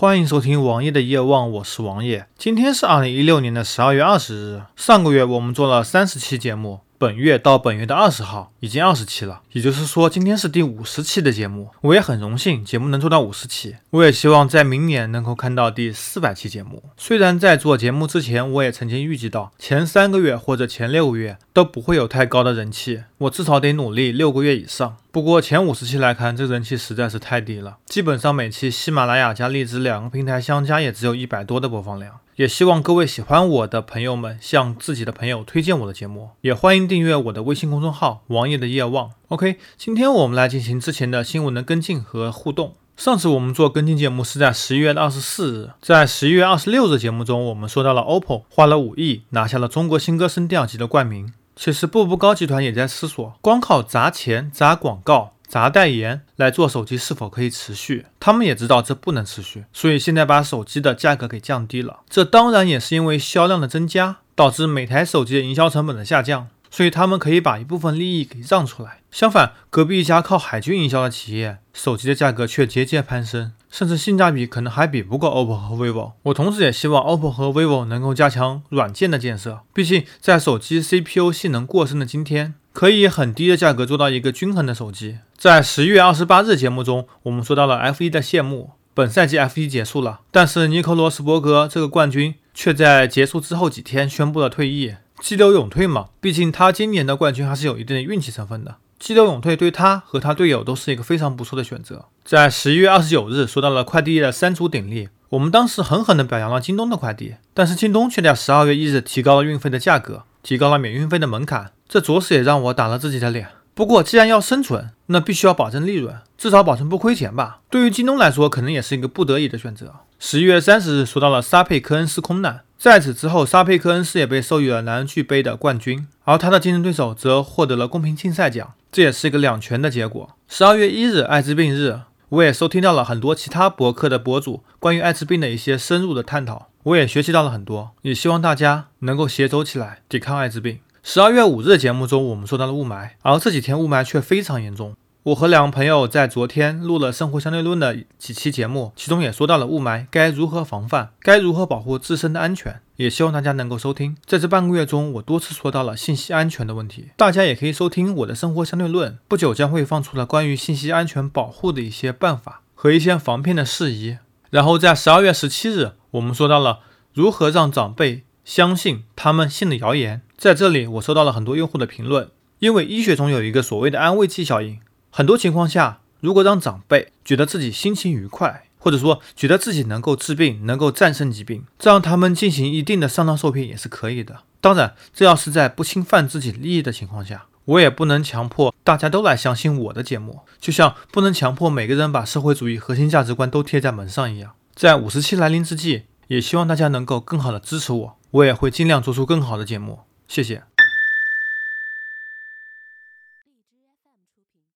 欢迎收听王爷的夜望，我是王爷。今天是二零一六年的十二月二十日。上个月我们做了三十期节目。本月到本月的二十号已经二十期了，也就是说今天是第五十期的节目。我也很荣幸节目能做到五十期，我也希望在明年能够看到第四百期节目。虽然在做节目之前，我也曾经预计到前三个月或者前六个月都不会有太高的人气，我至少得努力六个月以上。不过前五十期来看，这人气实在是太低了，基本上每期喜马拉雅加荔枝两个平台相加也只有一百多的播放量。也希望各位喜欢我的朋友们向自己的朋友推荐我的节目，也欢迎订阅我的微信公众号“王爷的夜望”。OK，今天我们来进行之前的新闻的跟进和互动。上次我们做跟进节目是在十一月的二十四日，在十一月二十六日节目中，我们说到了 OPPO 花了五亿拿下了中国新歌声调级的冠名。其实步步高集团也在思索，光靠砸钱砸广告。砸代言来做手机是否可以持续？他们也知道这不能持续，所以现在把手机的价格给降低了。这当然也是因为销量的增加导致每台手机的营销成本的下降，所以他们可以把一部分利益给让出来。相反，隔壁一家靠海军营销的企业，手机的价格却节节攀升，甚至性价比可能还比不过 OPPO 和 vivo。我同时也希望 OPPO 和 vivo 能够加强软件的建设，毕竟在手机 CPU 性能过剩的今天。可以很低的价格做到一个均衡的手机。在十一月二十八日节目中，我们说到了 F1 的谢幕，本赛季 F1 结束了，但是尼克罗斯伯格这个冠军却在结束之后几天宣布了退役，激流勇退嘛，毕竟他今年的冠军还是有一定的运气成分的。激流勇退对他和他队友都是一个非常不错的选择。在十一月二十九日说到了快递业的三足鼎立，我们当时狠狠地表扬了京东的快递，但是京东却在十二月一日提高了运费的价格，提高了免运费的门槛。这着实也让我打了自己的脸。不过，既然要生存，那必须要保证利润，至少保证不亏钱吧。对于京东来说，可能也是一个不得已的选择。十一月三十日，说到了沙佩科恩斯空难，在此之后，沙佩科恩斯也被授予了男巨杯的冠军，而他的竞争对手则获得了公平竞赛奖，这也是一个两全的结果。十二月一日，艾滋病日，我也收听到了很多其他博客的博主关于艾滋病的一些深入的探讨，我也学习到了很多，也希望大家能够携手起来抵抗艾滋病。十二月五日的节目中，我们说到了雾霾，而这几天雾霾却非常严重。我和两个朋友在昨天录了《生活相对论》的几期节目，其中也说到了雾霾该如何防范，该如何保护自身的安全，也希望大家能够收听。在这半个月中，我多次说到了信息安全的问题，大家也可以收听我的《生活相对论》，不久将会放出了关于信息安全保护的一些办法和一些防骗的事宜。然后在十二月十七日，我们说到了如何让长辈。相信他们信的谣言，在这里我收到了很多用户的评论。因为医学中有一个所谓的安慰剂效应，很多情况下，如果让长辈觉得自己心情愉快，或者说觉得自己能够治病、能够战胜疾病，这让他们进行一定的上当受骗也是可以的。当然，这要是在不侵犯自己利益的情况下，我也不能强迫大家都来相信我的节目，就像不能强迫每个人把社会主义核心价值观都贴在门上一样。在五十期来临之际，也希望大家能够更好的支持我。我也会尽量做出更好的节目，谢谢。